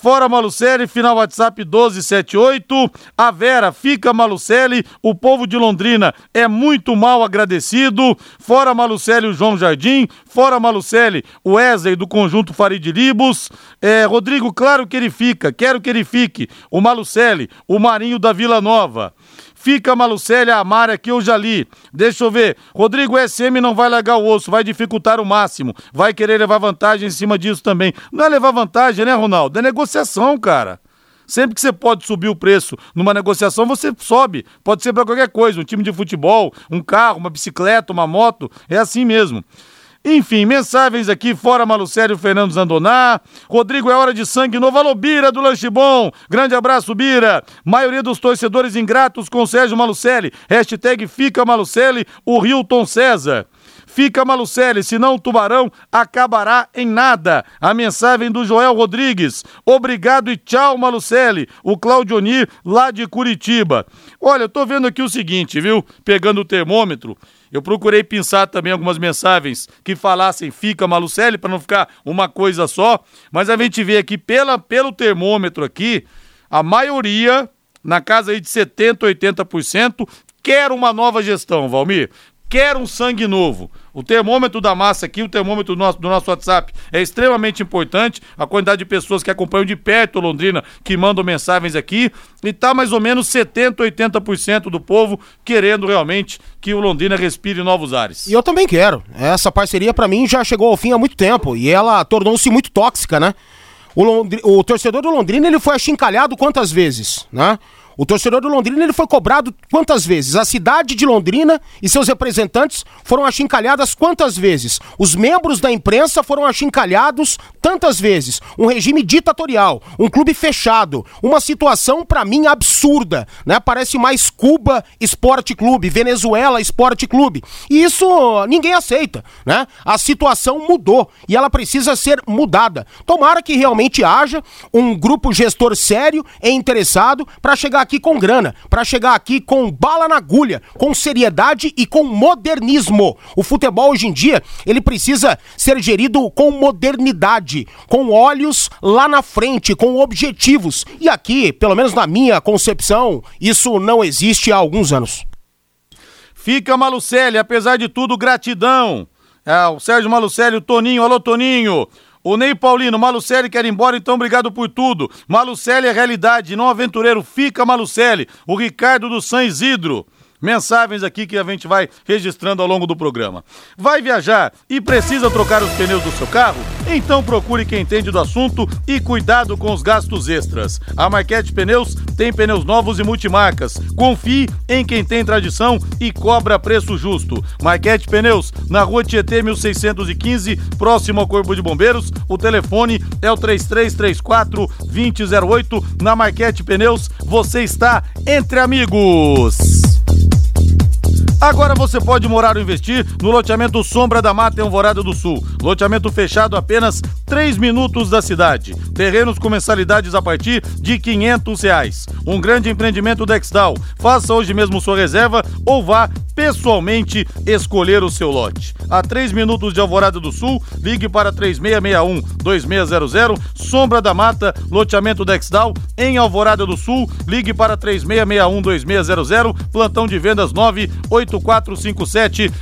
Fora Malucelli, final WhatsApp 1278. A Vera, fica Malucelli. O povo de Londrina é muito mal agradecido. Fora Malucelli, o João Jardim. Fora Malucelli, o Wesley do conjunto Farid Libos. É, Rodrigo, claro que ele fica. Quero que ele fique. O Malucelli, o Marinho da Vila Nova. Fica Malucelli, a que eu já li. Deixa eu ver. Rodrigo SM não vai largar o osso, vai dificultar o máximo. Vai querer levar vantagem em cima disso também. Não é levar vantagem, né, Ronaldo? É negociação, cara. Sempre que você pode subir o preço numa negociação, você sobe. Pode ser para qualquer coisa, um time de futebol, um carro, uma bicicleta, uma moto. É assim mesmo. Enfim, mensagens aqui, fora Malucério Fernando Zandoná. Rodrigo, é hora de sangue novo. Alô, Bira do Lanche Bom. Grande abraço, Bira. Maioria dos torcedores ingratos com Sérgio Malucelli. Hashtag Fica Malucelli, o Hilton César. Fica Malucelli, senão o Tubarão acabará em nada. A mensagem do Joel Rodrigues. Obrigado e tchau, Malucelli. O Claudionir, lá de Curitiba. Olha, eu tô vendo aqui o seguinte, viu? Pegando o termômetro. Eu procurei pensar também algumas mensagens que falassem fica Malucelli para não ficar uma coisa só, mas a gente vê aqui pela, pelo termômetro aqui, a maioria, na casa aí de 70, 80%, quer uma nova gestão, Valmir quer um sangue novo. O termômetro da massa aqui, o termômetro do nosso, do nosso WhatsApp é extremamente importante. A quantidade de pessoas que acompanham de perto Londrina, que mandam mensagens aqui. E tá mais ou menos 70, 80% do povo querendo realmente que o Londrina respire novos ares. E eu também quero. Essa parceria, para mim, já chegou ao fim há muito tempo. E ela tornou-se muito tóxica, né? O, Londri... o torcedor do Londrina ele foi achincalhado quantas vezes, né? O torcedor do Londrina ele foi cobrado quantas vezes? A cidade de Londrina e seus representantes foram achincalhadas quantas vezes? Os membros da imprensa foram achincalhados tantas vezes. Um regime ditatorial, um clube fechado, uma situação para mim absurda, né? Parece mais Cuba Esporte Clube, Venezuela Esporte Clube. E isso ninguém aceita, né? A situação mudou e ela precisa ser mudada. Tomara que realmente haja um grupo gestor sério e interessado para chegar aqui com grana, para chegar aqui com bala na agulha, com seriedade e com modernismo. O futebol hoje em dia, ele precisa ser gerido com modernidade, com olhos lá na frente, com objetivos. E aqui, pelo menos na minha concepção, isso não existe há alguns anos. Fica Malucelli, apesar de tudo, gratidão. É, o Sérgio Malucelli, o Toninho, alô Toninho. O Ney Paulino, Malucelli quer ir embora, então obrigado por tudo. Malucelli é realidade, não aventureiro, fica Malucelli. O Ricardo do San Isidro mensagens aqui que a gente vai registrando ao longo do programa. Vai viajar e precisa trocar os pneus do seu carro? Então procure quem entende do assunto e cuidado com os gastos extras. A Marquete Pneus tem pneus novos e multimarcas. Confie em quem tem tradição e cobra preço justo. Marquete Pneus, na rua Tietê 1615, próximo ao Corpo de Bombeiros. O telefone é o 3334 2008. Na Marquete Pneus, você está entre amigos. Agora você pode morar ou investir no loteamento Sombra da Mata em Alvorada do Sul. Loteamento fechado apenas 3 minutos da cidade. Terrenos com mensalidades a partir de 500 reais. Um grande empreendimento Dextal. Faça hoje mesmo sua reserva ou vá pessoalmente escolher o seu lote. A 3 minutos de Alvorada do Sul, ligue para 3661-2600. Sombra da Mata, loteamento Dextal em Alvorada do Sul, ligue para 3661-2600. Plantão de vendas 98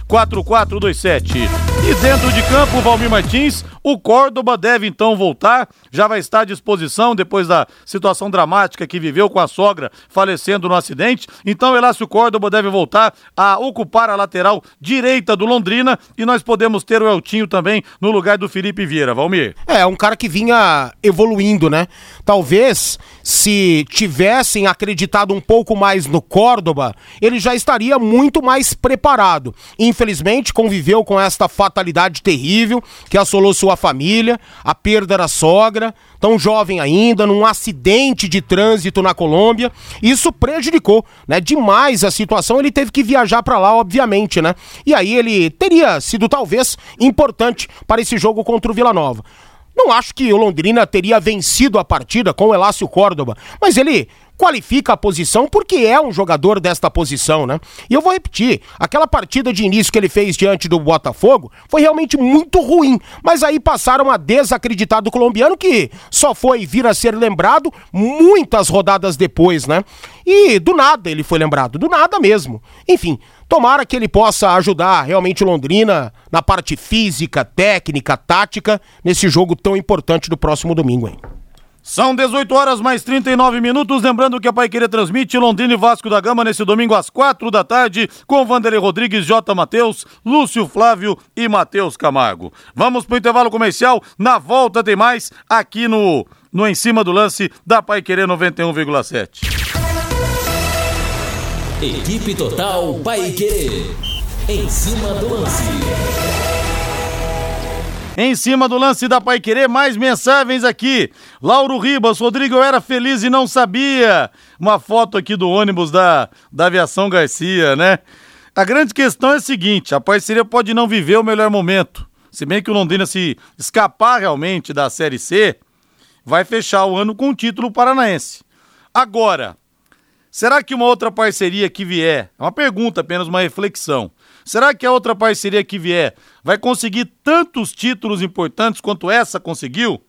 8457-4427. E dentro de campo, Valmir Martins, o Córdoba deve então voltar, já vai estar à disposição depois da situação dramática que viveu com a sogra falecendo no acidente. Então, Elácio Córdoba deve voltar a ocupar a lateral direita do Londrina e nós podemos ter o Eltinho também no lugar do Felipe Vieira, Valmir. É, um cara que vinha evoluindo, né? Talvez se tivessem acreditado um pouco mais no Córdoba, ele já estaria muito mais preparado. Infelizmente, conviveu com esta fatalidade terrível que assolou sua família, a perda da sogra, tão jovem ainda, num acidente de trânsito na Colômbia. Isso prejudicou, né, demais a situação. Ele teve que viajar para lá, obviamente, né? E aí ele teria sido talvez importante para esse jogo contra o Vila Nova. Não acho que o Londrina teria vencido a partida com o Elácio Córdoba, mas ele qualifica a posição porque é um jogador desta posição, né? E eu vou repetir, aquela partida de início que ele fez diante do Botafogo foi realmente muito ruim, mas aí passaram a desacreditar do colombiano que só foi vir a ser lembrado muitas rodadas depois, né? E do nada ele foi lembrado, do nada mesmo. Enfim, tomara que ele possa ajudar realmente Londrina na parte física, técnica, tática nesse jogo tão importante do próximo domingo, hein? São 18 horas mais 39 minutos. Lembrando que a Pai Querer transmite Londrina e Vasco da Gama nesse domingo às 4 da tarde, com Vanderlei Rodrigues, J. Matheus, Lúcio Flávio e Matheus Camargo. Vamos pro intervalo comercial. Na volta tem mais aqui no, no Em Cima do Lance da Pai Querer 91,7. Equipe Total Paique. Em cima do lance. Em cima do lance da Pai Querer, mais mensagens aqui. Lauro Ribas, Rodrigo, eu era feliz e não sabia. Uma foto aqui do ônibus da, da Aviação Garcia, né? A grande questão é a seguinte: a parceria pode não viver o melhor momento. Se bem que o Londrina se escapar realmente da Série C, vai fechar o ano com o título paranaense. Agora, será que uma outra parceria que vier, é uma pergunta, apenas uma reflexão, será que a outra parceria que vier vai conseguir tantos títulos importantes quanto essa conseguiu?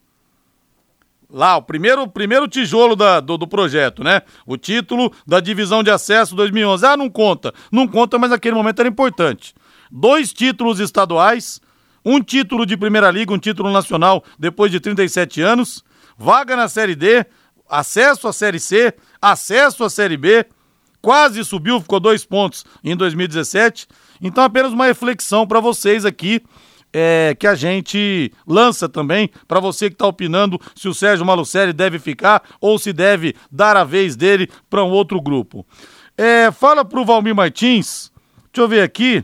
Lá, o primeiro, primeiro tijolo da, do, do projeto, né? O título da divisão de acesso 2011. Ah, não conta. Não conta, mas naquele momento era importante. Dois títulos estaduais, um título de Primeira Liga, um título nacional depois de 37 anos, vaga na Série D, acesso à Série C, acesso à Série B, quase subiu, ficou dois pontos em 2017 então, apenas uma reflexão para vocês aqui. É, que a gente lança também para você que está opinando se o Sérgio Malucelli deve ficar ou se deve dar a vez dele para um outro grupo. É, fala para o Valmir Martins, deixa eu ver aqui.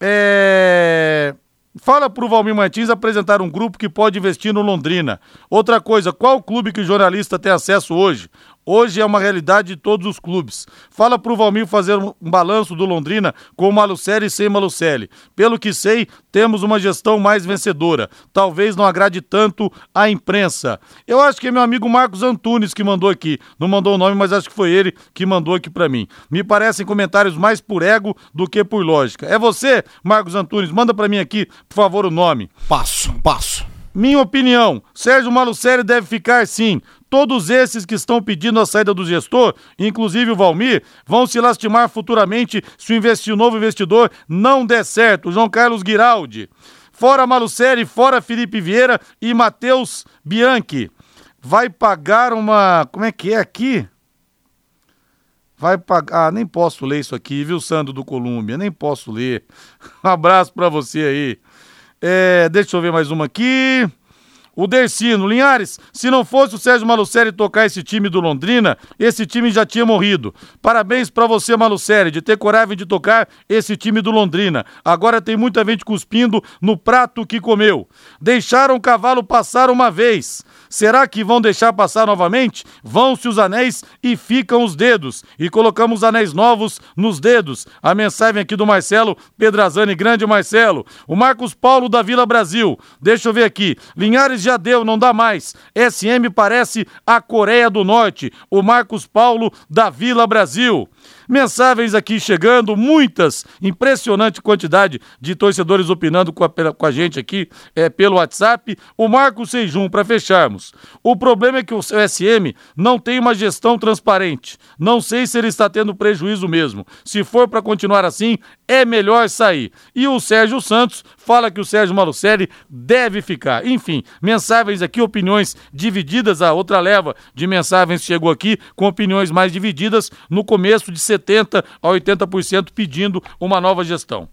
É, fala para o Valmir Martins apresentar um grupo que pode investir no Londrina. Outra coisa, qual clube que o jornalista tem acesso hoje? Hoje é uma realidade de todos os clubes. Fala pro Valmir fazer um balanço do Londrina com Malucelli e sem Malucelli. Pelo que sei, temos uma gestão mais vencedora. Talvez não agrade tanto a imprensa. Eu acho que é meu amigo Marcos Antunes que mandou aqui. Não mandou o nome, mas acho que foi ele que mandou aqui para mim. Me parecem comentários mais por ego do que por lógica. É você, Marcos Antunes? Manda para mim aqui, por favor, o nome. Passo, passo. Minha opinião, Sérgio Malucelli deve ficar sim. Todos esses que estão pedindo a saída do gestor, inclusive o Valmir, vão se lastimar futuramente se o, investi novo investidor não der certo. João Carlos Giraldi. Fora Malucelli, fora Felipe Vieira e Matheus Bianchi. Vai pagar uma. Como é que é aqui? Vai pagar. Ah, nem posso ler isso aqui, viu, Sandro do Colômbia? Nem posso ler. Um abraço para você aí. É, deixa eu ver mais uma aqui. O Dercino, Linhares, se não fosse o Sérgio Malucelli tocar esse time do Londrina, esse time já tinha morrido. Parabéns para você, Malucelli, de ter coragem de tocar esse time do Londrina. Agora tem muita gente cuspindo no prato que comeu. Deixaram o cavalo passar uma vez. Será que vão deixar passar novamente? Vão-se os anéis e ficam os dedos. E colocamos anéis novos nos dedos. A mensagem aqui do Marcelo Pedrazani, grande Marcelo. O Marcos Paulo da Vila Brasil. Deixa eu ver aqui. Linhares já deu, não dá mais. SM parece a Coreia do Norte. O Marcos Paulo da Vila Brasil. Mensagens aqui chegando, muitas, impressionante quantidade de torcedores opinando com a, com a gente aqui é, pelo WhatsApp. O Marco Seijum, para fecharmos. O problema é que o SM não tem uma gestão transparente. Não sei se ele está tendo prejuízo mesmo. Se for para continuar assim, é melhor sair. E o Sérgio Santos fala que o Sérgio Malucelli deve ficar. Enfim, mensagens aqui, opiniões divididas. A outra leva de mensagens chegou aqui com opiniões mais divididas no começo de 70% a 80% pedindo uma nova gestão.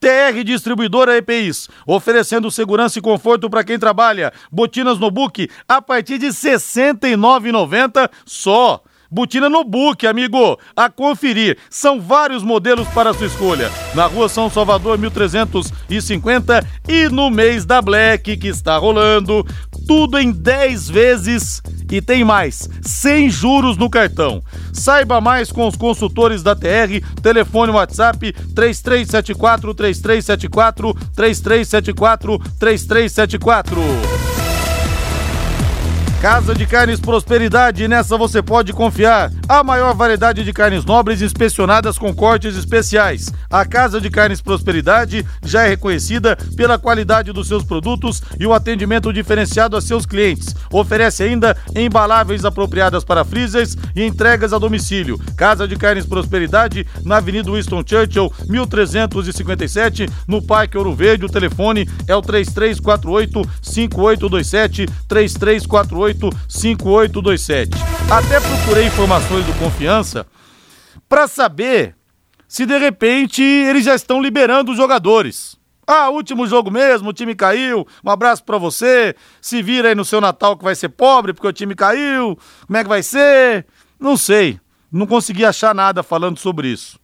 TR Distribuidora EPIs, oferecendo segurança e conforto para quem trabalha. Botinas no book a partir de R$ 69,90 só. Botina no Book, amigo. A conferir. São vários modelos para sua escolha. Na rua São Salvador, 1350 e no mês da Black que está rolando. Tudo em 10 vezes e tem mais, sem juros no cartão. Saiba mais com os consultores da TR. Telefone WhatsApp 3374 3374 3374 3374. Casa de Carnes Prosperidade, nessa você pode confiar. A maior variedade de carnes nobres inspecionadas com cortes especiais. A Casa de Carnes Prosperidade já é reconhecida pela qualidade dos seus produtos e o atendimento diferenciado a seus clientes. Oferece ainda embaláveis apropriadas para freezers e entregas a domicílio. Casa de Carnes Prosperidade, na Avenida Winston Churchill, 1357, no Parque Ouro Verde. O telefone é o 3348 5827 3348 5827. Até procurei informações do Confiança para saber se de repente eles já estão liberando os jogadores. Ah, último jogo mesmo, o time caiu. Um abraço para você. Se vira aí no seu Natal que vai ser pobre porque o time caiu. Como é que vai ser? Não sei. Não consegui achar nada falando sobre isso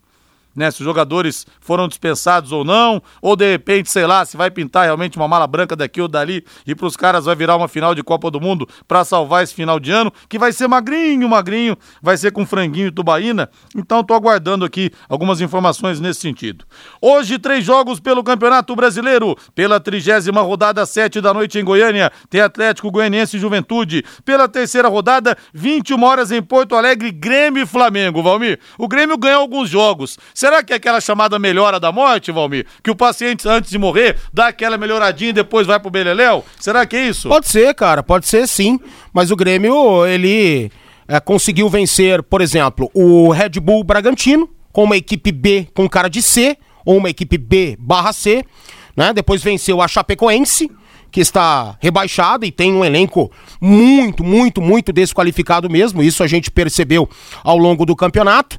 né? Se os jogadores foram dispensados ou não, ou de repente, sei lá, se vai pintar realmente uma mala branca daqui ou dali e para os caras vai virar uma final de Copa do Mundo para salvar esse final de ano, que vai ser magrinho, magrinho, vai ser com franguinho e tubaína. Então tô aguardando aqui algumas informações nesse sentido. Hoje, três jogos pelo Campeonato Brasileiro. Pela trigésima rodada, sete da noite em Goiânia, tem Atlético Goianiense e Juventude. Pela terceira rodada, 21 horas em Porto Alegre, Grêmio e Flamengo, Valmir. O Grêmio ganhou alguns jogos. Será que é aquela chamada melhora da morte, Valmir? Que o paciente, antes de morrer, dá aquela melhoradinha e depois vai pro Beleléu? Será que é isso? Pode ser, cara, pode ser sim. Mas o Grêmio, ele é, conseguiu vencer, por exemplo, o Red Bull Bragantino, com uma equipe B com cara de C, ou uma equipe B barra C, né? Depois venceu a Chapecoense, que está rebaixada e tem um elenco muito, muito, muito desqualificado mesmo. Isso a gente percebeu ao longo do campeonato.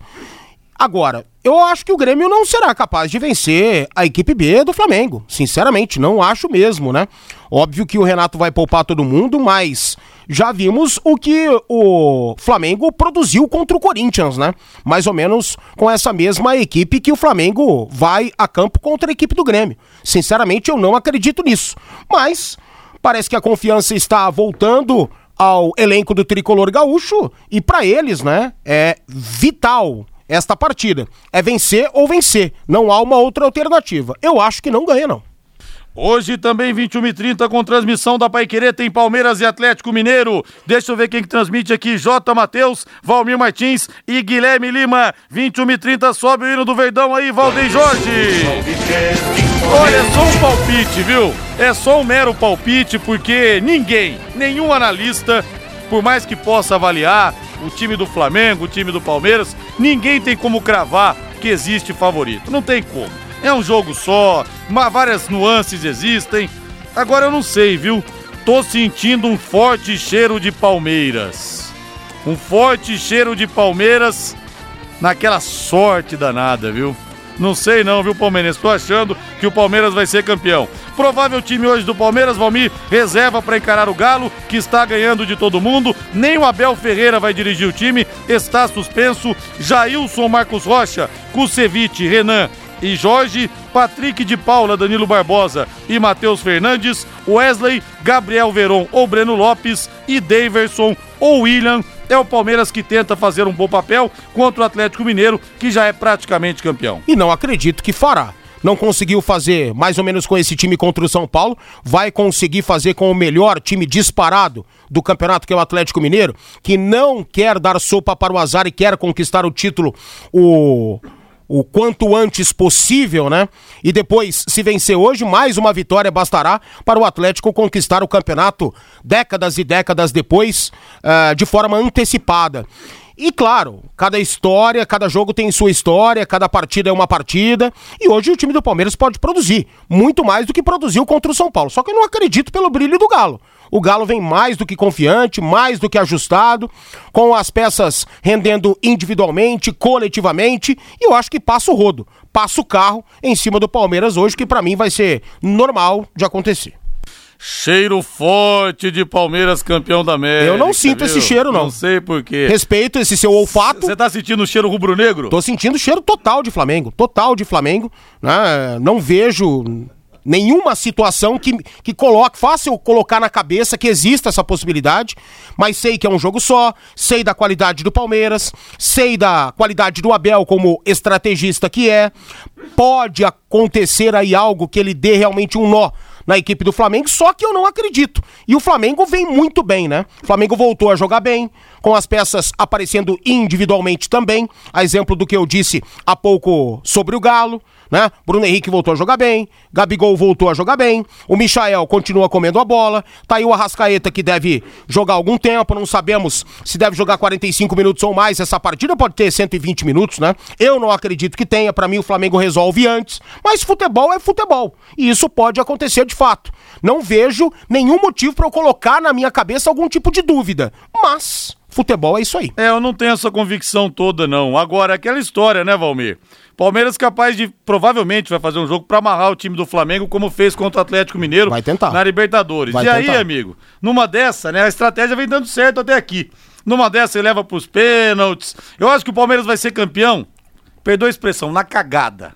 Agora, eu acho que o Grêmio não será capaz de vencer a equipe B do Flamengo. Sinceramente, não acho mesmo, né? Óbvio que o Renato vai poupar todo mundo, mas já vimos o que o Flamengo produziu contra o Corinthians, né? Mais ou menos com essa mesma equipe que o Flamengo vai a campo contra a equipe do Grêmio. Sinceramente, eu não acredito nisso. Mas parece que a confiança está voltando ao elenco do tricolor gaúcho e para eles, né, é vital esta partida. É vencer ou vencer. Não há uma outra alternativa. Eu acho que não ganha, não. Hoje também 21 e 30 com transmissão da Paiquerê tem Palmeiras e Atlético Mineiro. Deixa eu ver quem que transmite aqui, J. Matheus, Valmir Martins e Guilherme Lima. 21 e 30 sobe o hino do Verdão aí, Valdeir Jorge. Olha, é só um palpite, viu? É só um mero palpite porque ninguém, nenhum analista, por mais que possa avaliar o time do Flamengo, o time do Palmeiras, ninguém tem como cravar que existe favorito. Não tem como. É um jogo só, várias nuances existem. Agora eu não sei, viu? Tô sentindo um forte cheiro de Palmeiras. Um forte cheiro de Palmeiras naquela sorte danada, viu? Não sei não, viu, Palmeirense? Tô achando que o Palmeiras vai ser campeão. Provável time hoje do Palmeiras, Valmir, reserva para encarar o Galo, que está ganhando de todo mundo. Nem o Abel Ferreira vai dirigir o time, está suspenso. Jailson Marcos Rocha, Kusevich, Renan e Jorge, Patrick de Paula, Danilo Barbosa e Matheus Fernandes, Wesley, Gabriel Veron ou Breno Lopes e Daverson ou William. É o Palmeiras que tenta fazer um bom papel contra o Atlético Mineiro, que já é praticamente campeão. E não acredito que fará não conseguiu fazer mais ou menos com esse time contra o São Paulo, vai conseguir fazer com o melhor time disparado do campeonato, que é o Atlético Mineiro, que não quer dar sopa para o azar e quer conquistar o título, o o quanto antes possível, né? E depois, se vencer hoje, mais uma vitória bastará para o Atlético conquistar o campeonato décadas e décadas depois, uh, de forma antecipada. E claro, cada história, cada jogo tem sua história, cada partida é uma partida. E hoje o time do Palmeiras pode produzir muito mais do que produziu contra o São Paulo. Só que eu não acredito pelo brilho do Galo. O Galo vem mais do que confiante, mais do que ajustado, com as peças rendendo individualmente, coletivamente, e eu acho que passa o rodo, passa o carro em cima do Palmeiras hoje, que para mim vai ser normal de acontecer. Cheiro forte de Palmeiras campeão da América. Eu não sinto viu? esse cheiro, não. Não sei porquê. Respeito esse seu olfato. Você tá sentindo o cheiro rubro-negro? Tô sentindo o cheiro total de Flamengo. Total de Flamengo. Né? Não vejo nenhuma situação que, que coloque, faça eu colocar na cabeça que exista essa possibilidade, mas sei que é um jogo só, sei da qualidade do Palmeiras, sei da qualidade do Abel como estrategista que é. Pode acontecer aí algo que ele dê realmente um nó na equipe do Flamengo, só que eu não acredito. E o Flamengo vem muito bem, né? O Flamengo voltou a jogar bem, com as peças aparecendo individualmente também, a exemplo do que eu disse há pouco sobre o Galo né? Bruno Henrique voltou a jogar bem, Gabigol voltou a jogar bem, o Michael continua comendo a bola, tá aí o Arrascaeta que deve jogar algum tempo, não sabemos se deve jogar 45 minutos ou mais, essa partida pode ter 120 minutos, né? Eu não acredito que tenha, para mim o Flamengo resolve antes, mas futebol é futebol, e isso pode acontecer de fato. Não vejo nenhum motivo para eu colocar na minha cabeça algum tipo de dúvida, mas futebol é isso aí. É, eu não tenho essa convicção toda não. Agora aquela história, né, Valmir? Palmeiras capaz de, provavelmente, vai fazer um jogo para amarrar o time do Flamengo, como fez contra o Atlético Mineiro vai tentar. na Libertadores. Vai e tentar. aí, amigo, numa dessa, né, a estratégia vem dando certo até aqui. Numa dessa, ele leva pros pênaltis. Eu acho que o Palmeiras vai ser campeão, perdoa a expressão, na cagada.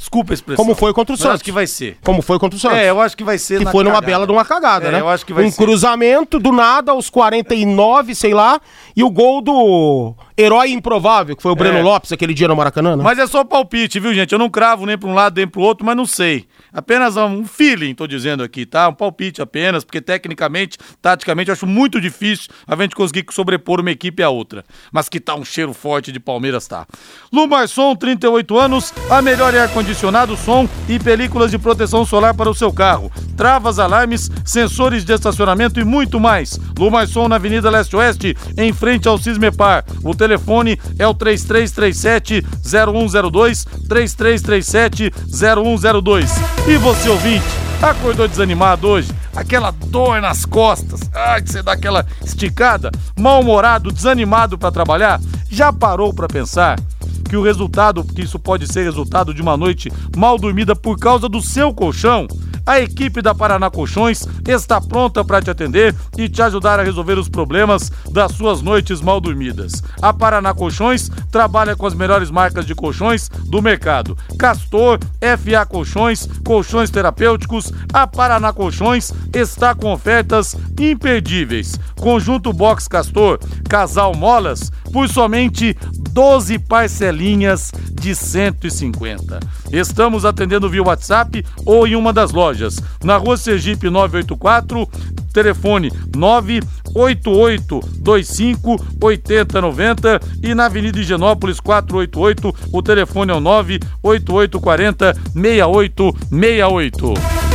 Desculpa a expressão. Como foi contra o Mas Santos. acho que vai ser. Como foi contra o Santos. É, eu acho que vai ser que foi numa cagada. bela de uma cagada, É, né? eu acho que vai um ser. cruzamento do nada aos 49, sei lá, e o gol do herói improvável, que foi o Breno É. Lopes aquele dia no Maracanã, né? Mas é só palpite, viu, gente? Eu não cravo nem para um lado nem para o outro, mas não sei. Apenas um feeling, tô dizendo aqui, tá? Um palpite apenas, porque tecnicamente, taticamente, eu acho muito difícil a gente conseguir sobrepor uma equipe à outra. Mas que tá um cheiro forte de Palmeiras, tá? Lumarson, 38 anos, a melhor ar-condicionado, som e películas de proteção solar para o seu carro. Travas, alarmes, sensores de estacionamento e muito mais. Lumarson na Avenida Leste-Oeste, em frente ao Cismepar. O telefone é o 3337-0102, 3337-0102. E você, ouvinte, acordou desanimado hoje? Aquela dor nas costas, ai, que você dá aquela esticada, mal-humorado, desanimado para trabalhar? Já parou para pensar que o resultado, que isso pode ser resultado de uma noite mal dormida por causa do seu colchão? A equipe da Paraná Colchões está pronta para te atender e te ajudar a resolver os problemas das suas noites mal dormidas. A Paraná Colchões trabalha com as melhores marcas de colchões do mercado: Castor, FA Colchões, Colchões Terapêuticos. A Paraná Colchões está com ofertas imperdíveis. Conjunto Box Castor, Casal Molas, por somente 12 parcelinhas de 150. Estamos atendendo via WhatsApp ou em uma das lojas. Na rua Sergipe 984, telefone 98825 8090 e na Avenida Higienópolis 488, o telefone é o 98840 6868.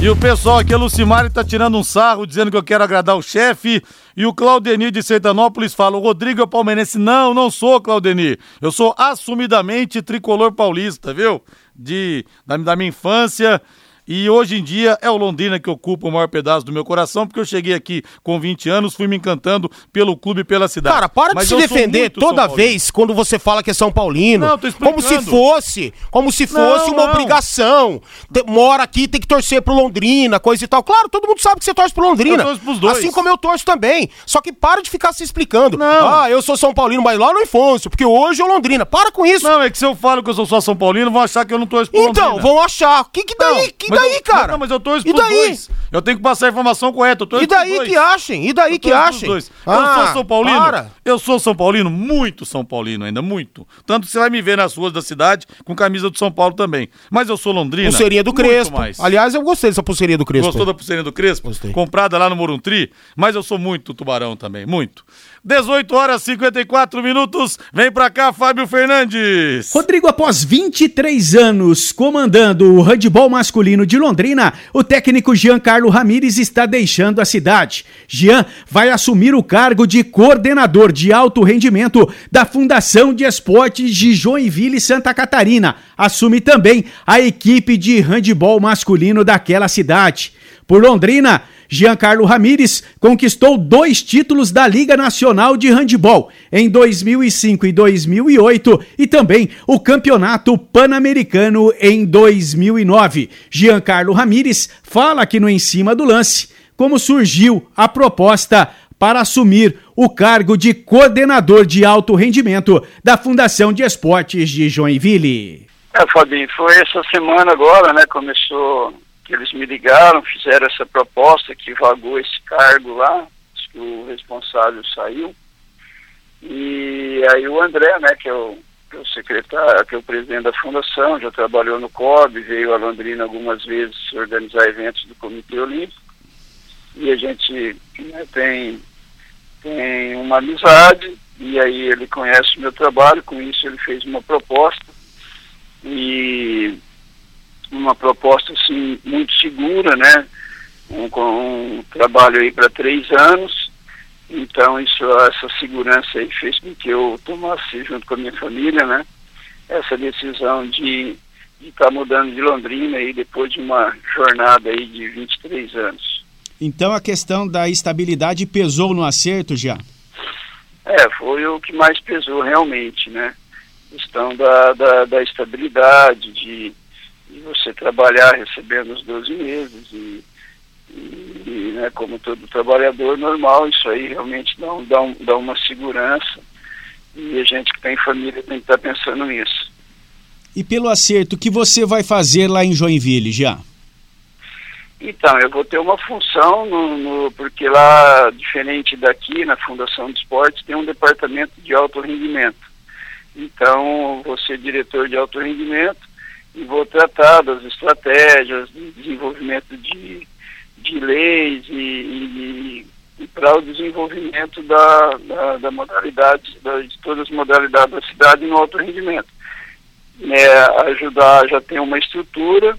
E o pessoal aqui, a Lucimari, tá tirando um sarro, dizendo que eu quero agradar o chefe. E o Claudenir de Sertanópolis fala: o Rodrigo é palmeirense. Não, não sou, Claudenir. Eu sou assumidamente tricolor paulista, viu? De, da, da minha infância. E hoje em dia é o Londrina que ocupa o maior pedaço do meu coração, porque eu cheguei aqui com 20 anos, fui me encantando pelo clube e pela cidade. Cara, para Mas de se defender toda vez quando você fala que é São Paulino. Não, tô explicando. como se fosse, como se fosse Não, uma não. obrigação. Te- mora aqui, tem que torcer pro Londrina, coisa e tal. Claro, todo mundo sabe que você torce pro Londrina. Eu torço pros dois. Assim como eu torço também. Só que para de ficar se explicando. Não. Ah, eu sou São Paulino, mas lá no Infância, porque hoje é o Londrina. Para com isso. Não, é que se eu falo que eu sou só São Paulino, vão achar que eu não torço pro então, Londrina. vão achar. Que que daí? Não, que mas daí, eu- cara? Não, mas eu E pros daí? dois. Eu tenho que passar a informação correta. Eu torço E daí dois. que achem? E daí Eu que achem? dois. Ah, eu sou São Paulino. para. Eu sou São Paulino, muito São Paulino ainda, muito. Tanto que você vai me ver nas ruas da cidade com camisa do São Paulo também. Mas eu sou Londrina. Pulseirinha do Crespo. mais. Aliás, eu gostei dessa pulseirinha do Crespo. Gostou da pulseirinha do Crespo? Gostei. Comprada lá no Moruntri. Mas eu sou muito tubarão também, muito. 18 horas e 54 minutos. Vem pra cá, Fábio Fernandes. Rodrigo, após 23 anos comandando o handebol masculino de Londrina, o técnico Giancarlo Ramires está deixando a cidade. Jean vai assumir o cargo de coordenador de alto rendimento da Fundação de Esportes de Joinville, Santa Catarina. Assume também a equipe de handebol masculino daquela cidade. Por Londrina, Giancarlo Ramires conquistou dois títulos da Liga Nacional de Handebol em 2005 e 2008 e também o Campeonato Pan-Americano em 2009. Giancarlo Ramires fala aqui no Em Cima do Lance como surgiu a proposta para assumir o cargo de coordenador de alto rendimento da Fundação de Esportes de Joinville. É, Fabinho, foi essa semana agora, né? Começou que eles me ligaram, fizeram essa proposta que vagou esse cargo lá, que o responsável saiu. E aí o André, né, que é o, que é o secretário, que é o presidente da fundação, já trabalhou no COB, veio a Londrina algumas vezes organizar eventos do Comitê Olímpico. E a gente né, tem, tem uma amizade, e aí ele conhece o meu trabalho, com isso ele fez uma proposta e uma proposta assim muito segura, né? Um, com um trabalho aí para três anos. Então isso, essa segurança aí fez com que eu tomasse junto com a minha família, né? Essa decisão de estar mudando de Londrina aí depois de uma jornada aí de 23 anos. Então a questão da estabilidade pesou no acerto já? É, foi o que mais pesou realmente, né? Questão da, da, da estabilidade, de, de você trabalhar recebendo os 12 meses e, e, e, né, como todo trabalhador normal, isso aí realmente dá, um, dá, um, dá uma segurança e a gente que tem família tem que estar pensando nisso. E pelo acerto, o que você vai fazer lá em Joinville já? Então, eu vou ter uma função, no, no, porque lá, diferente daqui, na Fundação de Esportes, tem um departamento de alto rendimento. Então, vou ser diretor de alto rendimento e vou tratar das estratégias, de desenvolvimento de, de leis e, e, e para o desenvolvimento da, da, da modalidade, da, de todas as modalidades da cidade no alto rendimento. É, ajudar, já tem uma estrutura,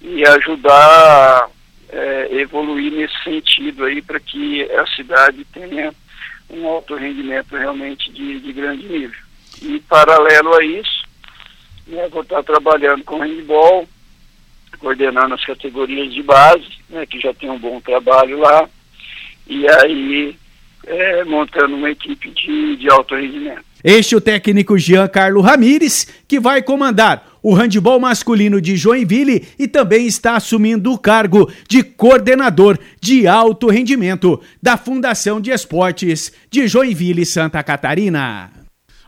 e ajudar é, evoluir nesse sentido aí para que a cidade tenha um alto rendimento realmente de, de grande nível. E paralelo a isso, né, vou estar trabalhando com handball, coordenando as categorias de base, né, que já tem um bom trabalho lá, e aí é, montando uma equipe de, de alto rendimento. Este é o técnico Jean Carlo Ramires, que vai comandar o handebol masculino de Joinville e também está assumindo o cargo de coordenador de alto rendimento da Fundação de Esportes de Joinville, Santa Catarina.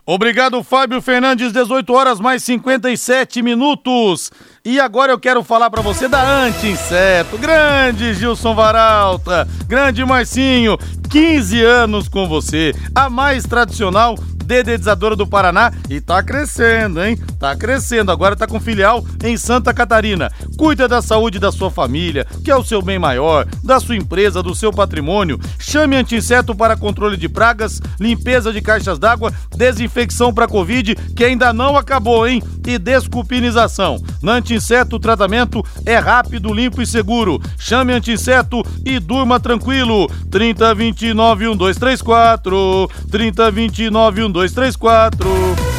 Obrigado, Fábio Fernandes, 18 horas mais 57 minutos. E agora eu quero falar para você da Anti-Inseto. Grande Gilson Varalta, grande Marcinho, 15 anos com você, a mais tradicional dedetizadora do Paraná e tá crescendo, hein? Tá crescendo, agora tá com filial em Santa Catarina. Cuida da saúde da sua família, que é o seu bem maior, da sua empresa, do seu patrimônio. Chame Anti-Inseto para controle de pragas, limpeza de caixas d'água, desinfecção para Covid, que ainda não acabou, hein? E desculpinização. Na Anti-Inseto o tratamento é rápido, limpo e seguro. Chame Anti-Inseto e durma tranquilo. 3029 1234 3029 1234 3234.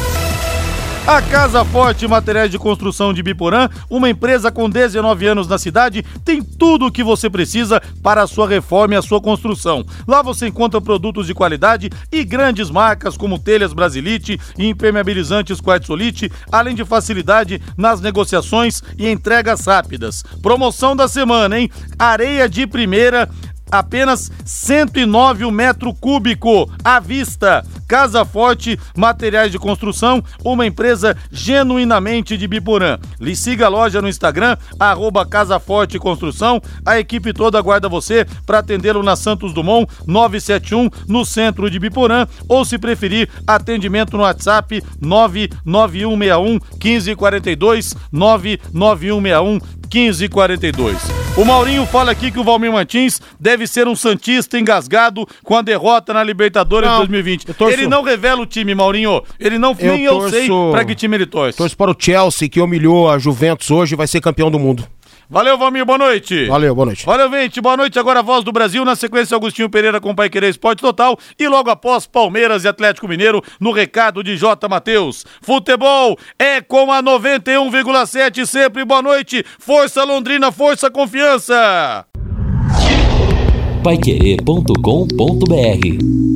A Casa Forte Materiais de Construção de Biporã, uma empresa com 19 anos na cidade, tem tudo o que você precisa para a sua reforma e a sua construção. Lá você encontra produtos de qualidade e grandes marcas como telhas Brasilite e impermeabilizantes Quartzolite, além de facilidade nas negociações e entregas rápidas. Promoção da semana, hein? Areia de primeira apenas 109 o metro cúbico à vista. Casa Forte Materiais de Construção, uma empresa genuinamente de Biporã. Lhe siga a loja no Instagram, arroba Casa Forte Construção. A equipe toda aguarda você para atendê-lo na Santos Dumont 971, no centro de Biporã, ou se preferir, atendimento no WhatsApp 99161 1542 99161 1542. O Maurinho fala aqui que o Valmir Martins deve ser um Santista engasgado com a derrota na Libertadores não, 2020. Torço... Ele não revela o time, Maurinho. Ele não, eu nem torço... eu sei pra que time ele torce. Torço para o Chelsea, que humilhou a Juventus hoje e vai ser campeão do mundo. Valeu, Valmir, boa noite. Valeu, boa noite. Valeu, gente, boa noite. Agora a voz do Brasil, na sequência, Augustinho Pereira com Pai Querer Esporte Total e logo após Palmeiras e Atlético Mineiro no recado de J. Matheus. Futebol é com a 91,7 sempre. Boa noite. Força Londrina, força confiança. Paiquerê.com.br